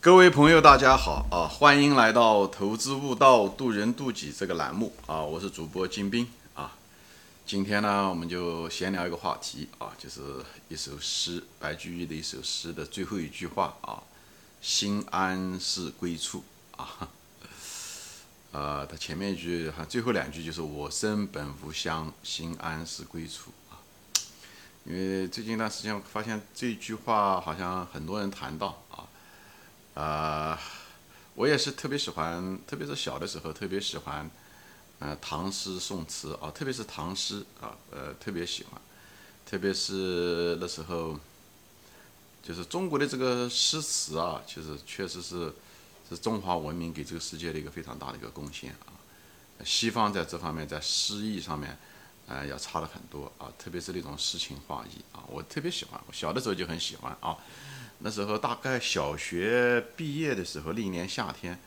各位朋友，大家好啊！欢迎来到《投资悟道，渡人渡己》这个栏目啊！我是主播金兵啊。今天呢，我们就闲聊一个话题啊，就是一首诗，白居易的一首诗的最后一句话啊：“心安是归处啊。”呃，它前面一句哈，最后两句就是“我生本无乡，心安是归处”啊。因为最近一段时间，我发现这句话好像很多人谈到啊。我也是特别喜欢，特别是小的时候特别喜欢，呃，唐诗宋词啊，特别是唐诗啊，呃，特别喜欢，特别是那时候，就是中国的这个诗词啊，其实确实是是中华文明给这个世界的一个非常大的一个贡献啊。西方在这方面在诗意上面，呃，要差了很多啊，特别是那种诗情画意啊，我特别喜欢，我小的时候就很喜欢啊。那时候大概小学毕业的时候，那一年夏天，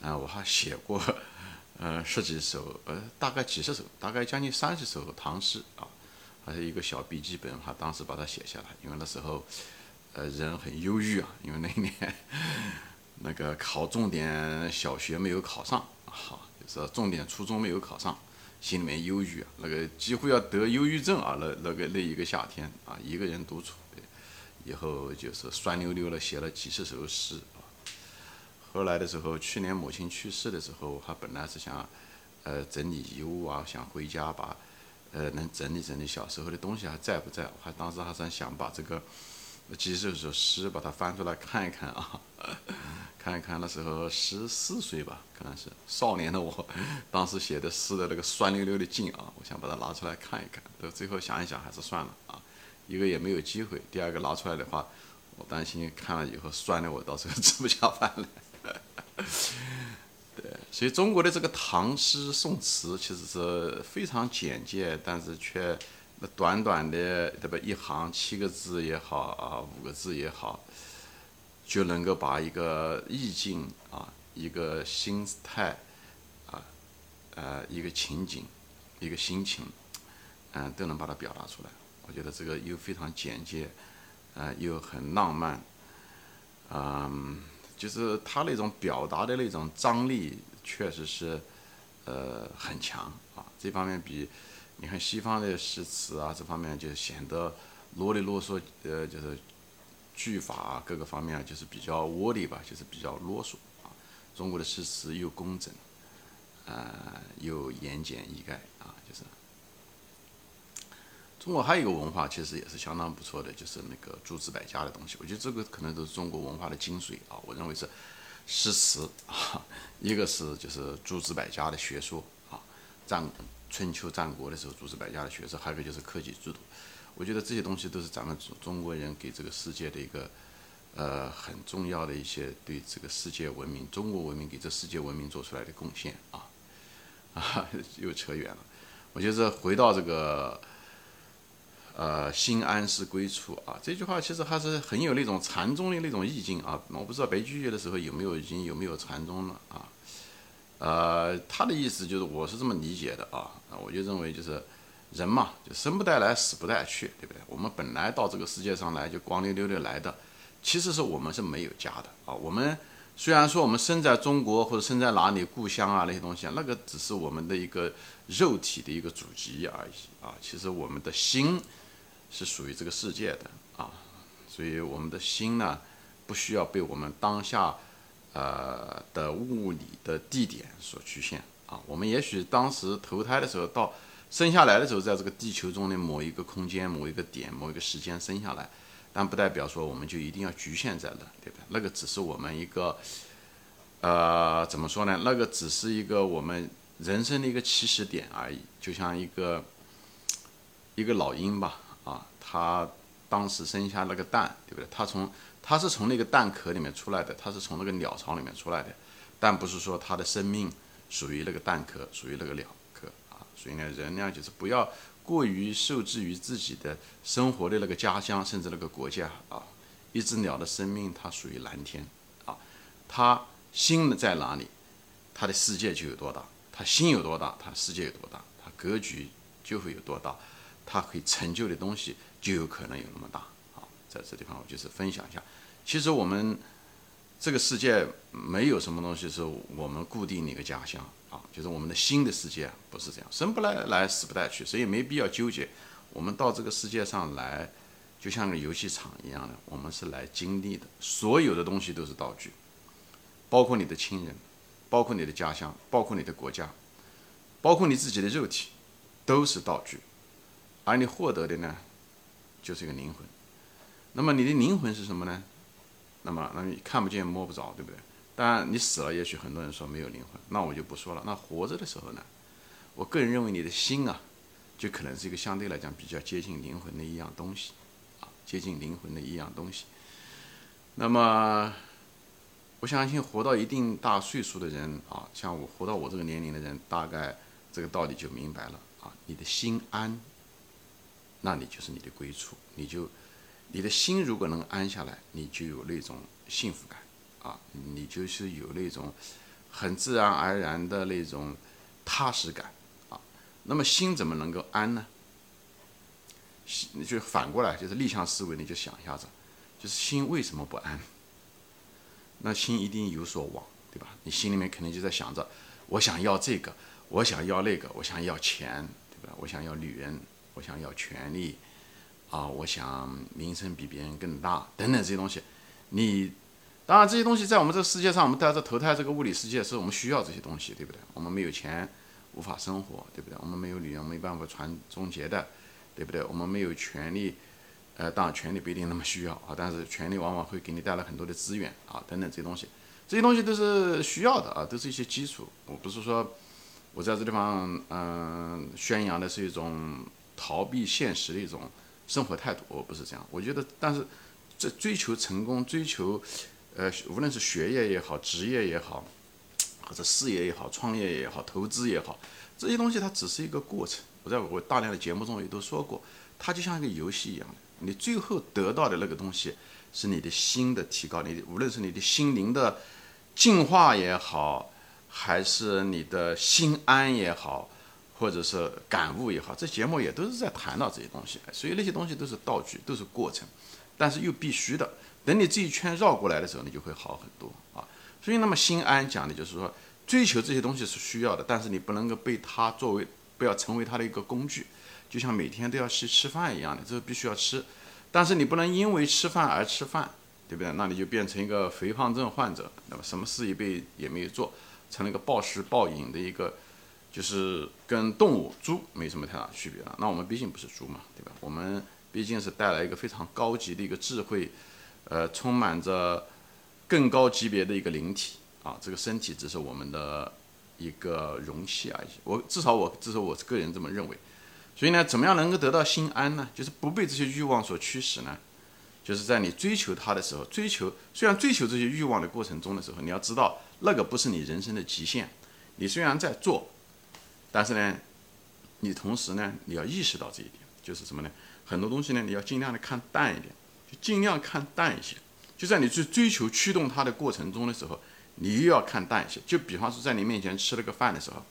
啊，我还写过，呃，十几首，呃，大概几十首，大概将近三十首唐诗啊，还是一个小笔记本，哈，当时把它写下来。因为那时候，呃，人很忧郁啊，因为那一年 那个考重点小学没有考上，好，就是重点初中没有考上，心里面忧郁啊，那个几乎要得忧郁症啊，那那个那一个夏天啊，一个人独处。以后就是酸溜溜的写了几十首诗啊。后来的时候，去年母亲去世的时候，还本来是想，呃，整理遗物啊，想回家把，呃，能整理整理小时候的东西还在不在？我还当时还是想把这个几十首诗把它翻出来看一看啊，看一看那时候十四岁吧，可能是少年的我，当时写的诗的那个酸溜溜的劲啊，我想把它拿出来看一看，到最后想一想还是算了啊。一个也没有机会，第二个拿出来的话，我担心看了以后酸的我到时候 吃不下饭了。对，所以中国的这个唐诗宋词其实是非常简洁，但是却那短短的对吧一行七个字也好啊五个字也好，就能够把一个意境啊一个心态啊呃一个情景一个心情嗯都能把它表达出来。我觉得这个又非常简洁，呃，又很浪漫，嗯，就是他那种表达的那种张力，确实是，呃，很强啊。这方面比你看西方的诗词啊，这方面就显得啰里啰嗦，呃，就是句法，各个方面就是比较窝里吧，就是比较啰嗦啊。中国的诗词又工整，呃，又言简意赅啊，就是。中国还有一个文化，其实也是相当不错的，就是那个诸子百家的东西。我觉得这个可能都是中国文化的精髓啊。我认为是诗词啊，一个是就是诸子百家的学说啊，战春秋战国的时候诸子百家的学说，还有一个就是科举制度。我觉得这些东西都是咱们中中国人给这个世界的一个呃很重要的一些对这个世界文明、中国文明给这世界文明做出来的贡献啊啊，又扯远了。我觉得回到这个。呃，心安是归处啊，这句话其实还是很有那种禅宗的那种意境啊。我不知道白居易的时候有没有已经有没有禅宗了啊？呃，他的意思就是我是这么理解的啊，我就认为就是人嘛，就生不带来，死不带去，对不对？我们本来到这个世界上来就光溜溜的来的，其实是我们是没有家的啊。我们虽然说我们生在中国或者生在哪里故乡啊那些东西啊，那个只是我们的一个肉体的一个祖籍而已啊。其实我们的心。是属于这个世界的啊，所以我们的心呢，不需要被我们当下呃的物理的地点所局限啊。我们也许当时投胎的时候，到生下来的时候，在这个地球中的某一个空间、某一个点、某一个时间生下来，但不代表说我们就一定要局限在那，对不对？那个只是我们一个呃，怎么说呢？那个只是一个我们人生的一个起始点而已，就像一个一个老鹰吧。他当时生下那个蛋，对不对？他从他是从那个蛋壳里面出来的，他是从那个鸟巢里面出来的，但不是说他的生命属于那个蛋壳，属于那个鸟壳啊。所以呢，人呢就是不要过于受制于自己的生活的那个家乡，甚至那个国家啊。一只鸟的生命，它属于蓝天啊。它心在哪里，它的世界就有多大；它心有多大，它世界有多大，它格局就会有多大。它可以成就的东西就有可能有那么大。啊，在这地方我就是分享一下。其实我们这个世界没有什么东西是我们固定的一个家乡啊，就是我们的新的世界不是这样，生不来来，死不带去，所以没必要纠结。我们到这个世界上来，就像个游戏场一样的，我们是来经历的。所有的东西都是道具，包括你的亲人，包括你的家乡，包括你的国家，包括你自己的肉体，都是道具。而你获得的呢，就是一个灵魂。那么你的灵魂是什么呢？那么，那你看不见摸不着，对不对？当然，你死了，也许很多人说没有灵魂，那我就不说了。那活着的时候呢？我个人认为，你的心啊，就可能是一个相对来讲比较接近灵魂的一样东西，啊，接近灵魂的一样东西。那么，我相信活到一定大岁数的人啊，像我活到我这个年龄的人，大概这个道理就明白了啊。你的心安，那你就是你的归处，你就。你的心如果能安下来，你就有那种幸福感，啊，你就是有那种很自然而然的那种踏实感，啊，那么心怎么能够安呢？心就反过来，就是逆向思维，你就想一下子，就是心为什么不安？那心一定有所往，对吧？你心里面肯定就在想着，我想要这个，我想要那个，我想要钱，对吧？我想要女人，我想要权利。啊，我想名声比别人更大，等等这些东西，你当然这些东西在我们这个世界上，我们带着投胎这个物理世界，是我们需要这些东西，对不对？我们没有钱，无法生活，对不对？我们没有女人，没办法传宗接代，对不对？我们没有权利，呃，当然权利不一定那么需要啊，但是权利往往会给你带来很多的资源啊，等等这些东西，这些东西都是需要的啊，都是一些基础。我不是说我在这地方嗯宣扬的是一种逃避现实的一种。生活态度，我不是这样。我觉得，但是这追求成功，追求，呃，无论是学业也好，职业也好，或者事业也好，创业也好，投资也好，这些东西它只是一个过程。我在我大量的节目中也都说过，它就像一个游戏一样的，你最后得到的那个东西是你的心的提高，你无论是你的心灵的进化也好，还是你的心安也好。或者是感悟也好，这节目也都是在谈到这些东西，所以那些东西都是道具，都是过程，但是又必须的。等你这一圈绕过来的时候，你就会好很多啊。所以，那么心安讲的就是说，追求这些东西是需要的，但是你不能够被它作为，不要成为它的一个工具，就像每天都要去吃饭一样的，这个必须要吃，但是你不能因为吃饭而吃饭，对不对？那你就变成一个肥胖症患者，那么什么事一辈也没有做，成了一个暴食暴饮的一个。就是跟动物猪没什么太大区别了。那我们毕竟不是猪嘛，对吧？我们毕竟是带来一个非常高级的一个智慧，呃，充满着更高级别的一个灵体啊。这个身体只是我们的一个容器而已。我至少我至少我个人这么认为。所以呢，怎么样能够得到心安呢？就是不被这些欲望所驱使呢？就是在你追求它的时候，追求虽然追求这些欲望的过程中的时候，你要知道那个不是你人生的极限。你虽然在做。但是呢，你同时呢，你要意识到这一点，就是什么呢？很多东西呢，你要尽量的看淡一点，就尽量看淡一些。就在你去追求驱动它的过程中的时候，你又要看淡一些。就比方说，在你面前吃了个饭的时候，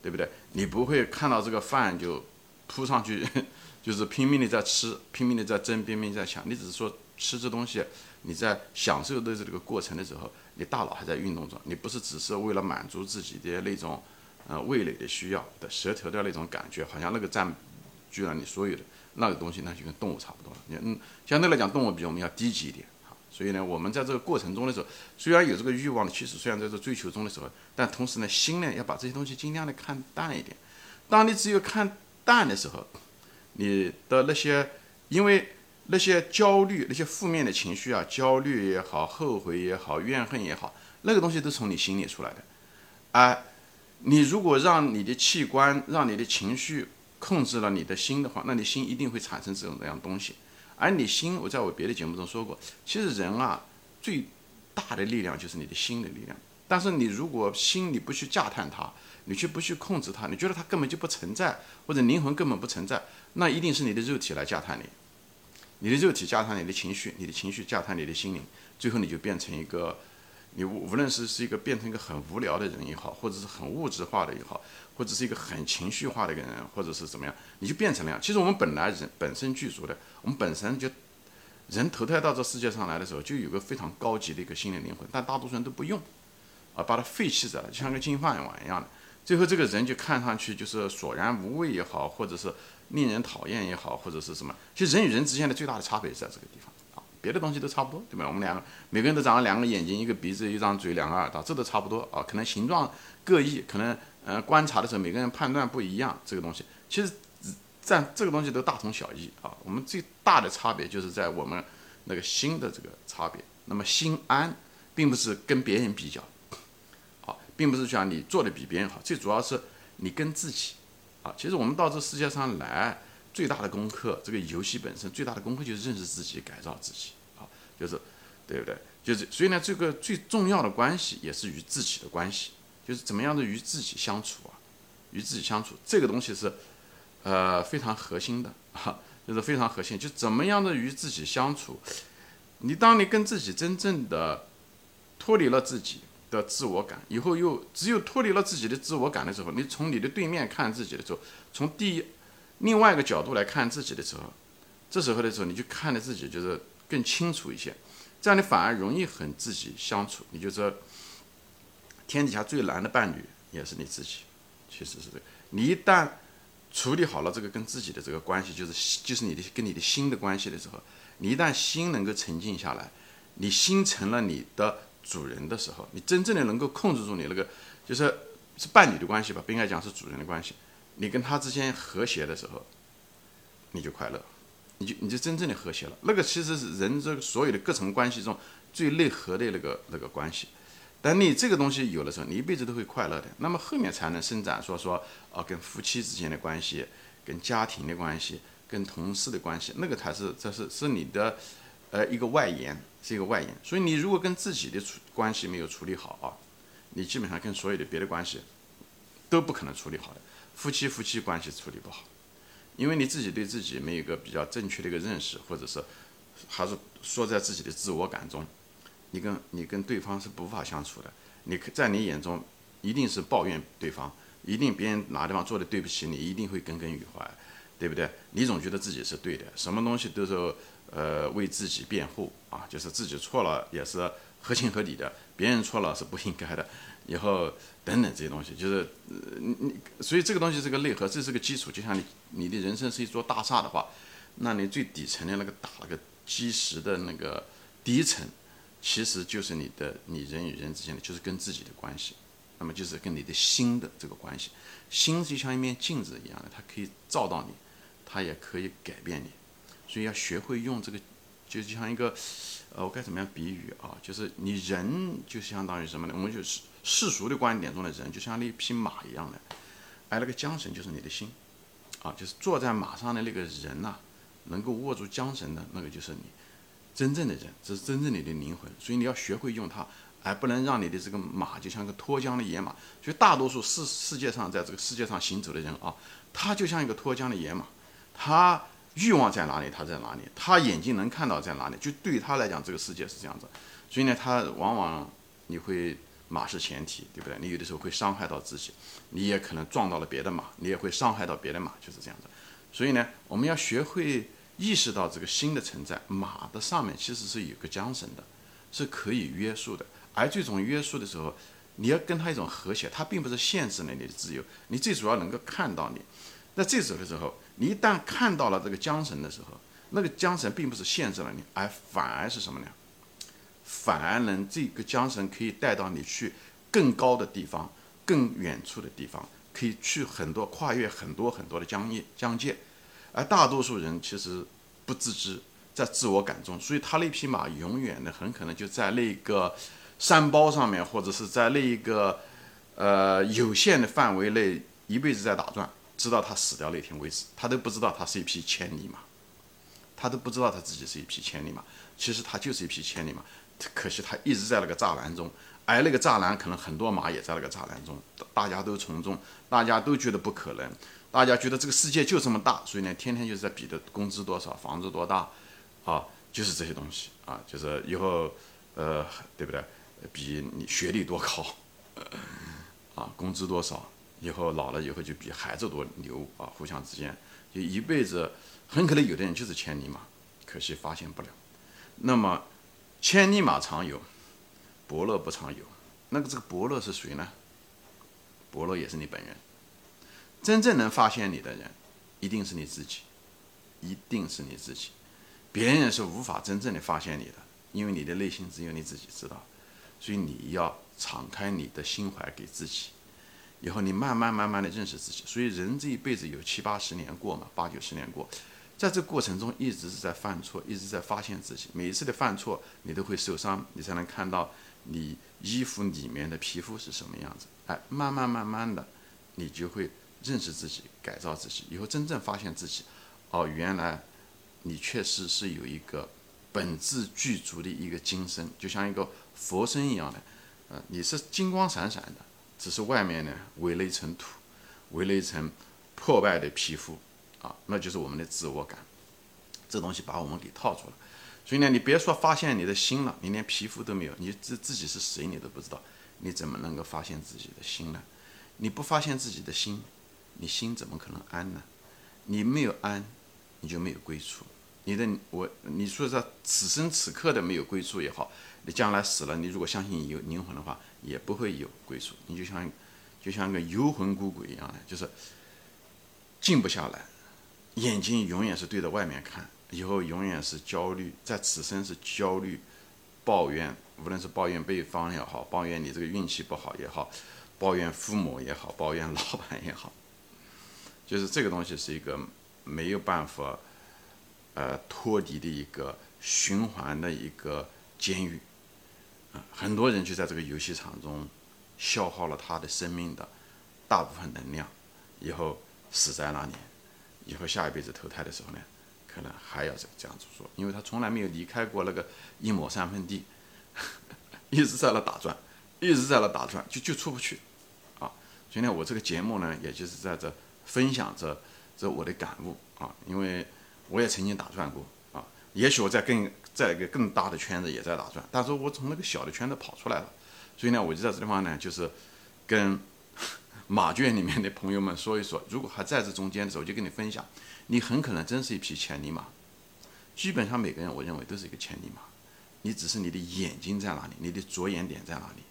对不对？你不会看到这个饭就扑上去，就是拼命的在吃，拼命的在争，拼命在抢。你只是说吃这东西，你在享受的这个过程的时候，你大脑还在运动着，你不是只是为了满足自己的那种。呃，味蕾的需要的舌头的那种感觉，好像那个占据了你所有的那个东西，那就跟动物差不多了。你嗯，相对来讲，动物比我们要低级一点。所以呢，我们在这个过程中的时候，虽然有这个欲望的驱使，虽然在这追求中的时候，但同时呢，心呢要把这些东西尽量的看淡一点。当你只有看淡的时候，你的那些因为那些焦虑、那些负面的情绪啊，焦虑也好，后悔也好，怨恨也好，那个东西都从你心里出来的，啊。你如果让你的器官、让你的情绪控制了你的心的话，那你心一定会产生这种这样东西。而你心，我在我别的节目中说过，其实人啊最大的力量就是你的心的力量。但是你如果心你不去驾探它，你却不去控制它，你觉得它根本就不存在，或者灵魂根本不存在，那一定是你的肉体来驾探你。你的肉体驾探你的情绪，你的情绪驾探你的心灵，最后你就变成一个。你无无论是是一个变成一个很无聊的人也好，或者是很物质化的也好，或者是一个很情绪化的一个人，或者是怎么样，你就变成那样。其实我们本来人本身具足的，我们本身就人投胎到这世界上来的时候，就有个非常高级的一个心灵灵魂，但大多数人都不用，啊，把它废弃着了，就像个金饭碗一样的。最后这个人就看上去就是索然无味也好，或者是令人讨厌也好，或者是什么。其实人与人之间的最大的差别是在这个地方，别的东西都差不多，对吧？我们两个每个人都长了两个眼睛，一个鼻子，一张嘴，两个耳朵，这都差不多啊。可能形状各异，可能呃观察的时候每个人判断不一样，这个东西其实在这个东西都大同小异啊。我们最大的差别就是在我们那个心的这个差别。那么心安，并不是跟别人比较。好并不是讲你做的比别人好，最主要是你跟自己，啊，其实我们到这世界上来最大的功课，这个游戏本身最大的功课就是认识自己，改造自己，啊，就是，对不对？就是所以呢，这个最重要的关系也是与自己的关系，就是怎么样的与自己相处啊，与自己相处这个东西是，呃，非常核心的啊，就是非常核心，就怎么样的与自己相处，你当你跟自己真正的脱离了自己。的自我感，以后又只有脱离了自己的自我感的时候，你从你的对面看自己的时候，从第一另外一个角度来看自己的时候，这时候的时候，你就看着自己就是更清楚一些，这样你反而容易和自己相处。你就说，天底下最难的伴侣也是你自己，其实是这个。你一旦处理好了这个跟自己的这个关系，就是就是你的跟你的心的关系的时候，你一旦心能够沉静下来，你心成了你的。主人的时候，你真正的能够控制住你那个，就是是伴侣的关系吧，不应该讲是主人的关系。你跟他之间和谐的时候，你就快乐，你就你就真正的和谐了。那个其实是人这所有的各层关系中最内核的那个那个关系。等你这个东西有的时候，你一辈子都会快乐的。那么后面才能伸展，说说啊，跟夫妻之间的关系，跟家庭的关系，跟同事的关系，那个才是这是是你的。呃，一个外延是一个外延，所以你如果跟自己的处关系没有处理好啊，你基本上跟所有的别的关系都不可能处理好的。夫妻夫妻关系处理不好，因为你自己对自己没有一个比较正确的一个认识，或者是还是说在自己的自我感中，你跟你跟对方是无法相处的。你在你眼中一定是抱怨对方，一定别人哪地方做的对不起你，一定会耿耿于怀，对不对？你总觉得自己是对的，什么东西都是。呃，为自己辩护啊，就是自己错了也是合情合理的，别人错了是不应该的。以后等等这些东西，就是你你，所以这个东西是个内核，这是个基础。就像你你的人生是一座大厦的话，那你最底层的那个打了个基石的那个第一层，其实就是你的你人与人之间的，就是跟自己的关系，那么就是跟你的心的这个关系。心就像一面镜子一样的，它可以照到你，它也可以改变你。所以要学会用这个，就像一个，呃，我该怎么样比喻啊？就是你人就相当于什么呢？我们就是世俗的观点中的人，就像那匹马一样的，而那个缰绳就是你的心，啊，就是坐在马上的那个人呐，能够握住缰绳的那个就是你真正的人，这是真正你的灵魂。所以你要学会用它，而不能让你的这个马就像个脱缰的野马。所以大多数世世界上在这个世界上行走的人啊，他就像一个脱缰的野马，他。欲望在哪里，他在哪里，他眼睛能看到在哪里，就对他来讲，这个世界是这样子。所以呢，他往往你会马是前提，对不对？你有的时候会伤害到自己，你也可能撞到了别的马，你也会伤害到别的马，就是这样子。所以呢，我们要学会意识到这个心的存在。马的上面其实是有个缰绳的，是可以约束的。而这种约束的时候，你要跟他一种和谐，它并不是限制了你的自由，你最主要能够看到你。那这时候的时候。你一旦看到了这个缰绳的时候，那个缰绳并不是限制了你，而反而是什么呢？反而能这个缰绳可以带到你去更高的地方、更远处的地方，可以去很多跨越很多很多的疆界疆界。而大多数人其实不自知，在自我感中，所以他那匹马永远的很可能就在那个山包上面，或者是在那一个呃有限的范围内一辈子在打转。直到他死掉那天为止，他都不知道他是一匹千里马，他都不知道他自己是一匹千里马。其实他就是一匹千里马，可惜他一直在那个栅栏中，而那个栅栏可能很多马也在那个栅栏中，大家都从众，大家都觉得不可能，大家觉得这个世界就这么大，所以呢，天天就是在比的工资多少，房子多大，啊，就是这些东西啊，就是以后，呃，对不对？比你学历多高，啊，工资多少？以后老了以后就比孩子多牛啊！互相之间就一辈子，很可能有的人就是千里马，可惜发现不了。那么千里马常有，伯乐不常有。那个这个伯乐是谁呢？伯乐也是你本人。真正能发现你的人，一定是你自己，一定是你自己。别人是无法真正的发现你的，因为你的内心只有你自己知道。所以你要敞开你的心怀给自己，以后你慢慢慢慢的认识自己。所以人这一辈子有七八十年过嘛，八九十年过，在这过程中一直是在犯错，一直在发现自己。每一次的犯错，你都会受伤，你才能看到你衣服里面的皮肤是什么样子。哎，慢慢慢慢的，你就会认识自己，改造自己。以后真正发现自己，哦，原来你确实是有一个本质具足的一个精神，就像一个。佛身一样的，呃，你是金光闪闪的，只是外面呢围了一层土，围了一层破败的皮肤，那就是我们的自我感，这东西把我们给套住了。所以呢，你别说发现你的心了，你连皮肤都没有，你自自己是谁你都不知道，你怎么能够发现自己的心呢？你不发现自己的心，你心怎么可能安呢？你没有安，你就没有归处。你的我，你说这此生此刻的没有归处也好，你将来死了，你如果相信有灵魂的话，也不会有归处。你就像，就像个游魂孤鬼一样的，就是静不下来，眼睛永远是对着外面看，以后永远是焦虑，在此生是焦虑、抱怨，无论是抱怨对方也好，抱怨你这个运气不好也好，抱怨父母也好，抱怨老板也好，就是这个东西是一个没有办法。呃，脱离的一个循环的一个监狱，啊，很多人就在这个游戏场中消耗了他的生命的大部分能量，以后死在那里，以后下一辈子投胎的时候呢，可能还要这这样子做，因为他从来没有离开过那个一亩三分地，一直在那打转，一直在那打转，就就出不去，啊，所以呢，我这个节目呢，也就是在这分享着这我的感悟啊，因为。我也曾经打转过啊，也许我在更在一个更大的圈子也在打转，但是我从那个小的圈子跑出来了，所以呢，我就在这地方呢，就是跟马圈里面的朋友们说一说，如果还在这中间的时候，我就跟你分享，你很可能真是一匹千里马。基本上每个人，我认为都是一个千里马，你只是你的眼睛在哪里，你的着眼点在哪里，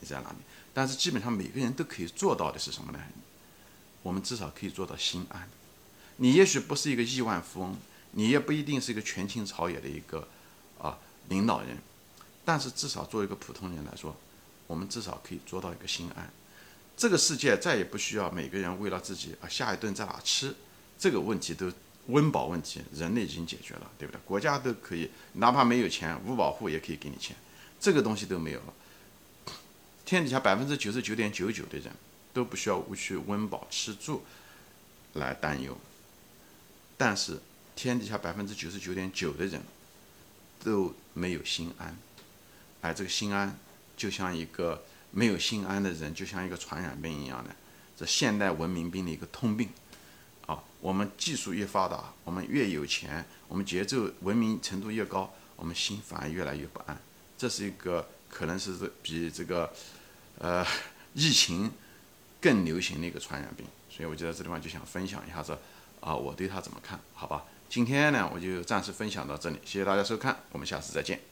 你在哪里？但是基本上每个人都可以做到的是什么呢？我们至少可以做到心安。你也许不是一个亿万富翁，你也不一定是一个权倾朝野的一个啊领导人，但是至少作为一个普通人来说，我们至少可以做到一个心安。这个世界再也不需要每个人为了自己啊下一顿在哪吃这个问题都温饱问题，人类已经解决了，对不对？国家都可以，哪怕没有钱，五保户也可以给你钱，这个东西都没有了。天底下百分之九十九点九九的人都不需要去温饱吃住来担忧。但是天底下百分之九十九点九的人都没有心安，哎这个心安就像一个没有心安的人，就像一个传染病一样的，这现代文明病的一个通病。啊，我们技术越发达，我们越有钱，我们节奏文明程度越高，我们心反而越来越不安。这是一个可能是比这个呃疫情更流行的一个传染病。所以我就在这地方就想分享一下这。啊，我对他怎么看？好吧，今天呢，我就暂时分享到这里，谢谢大家收看，我们下次再见。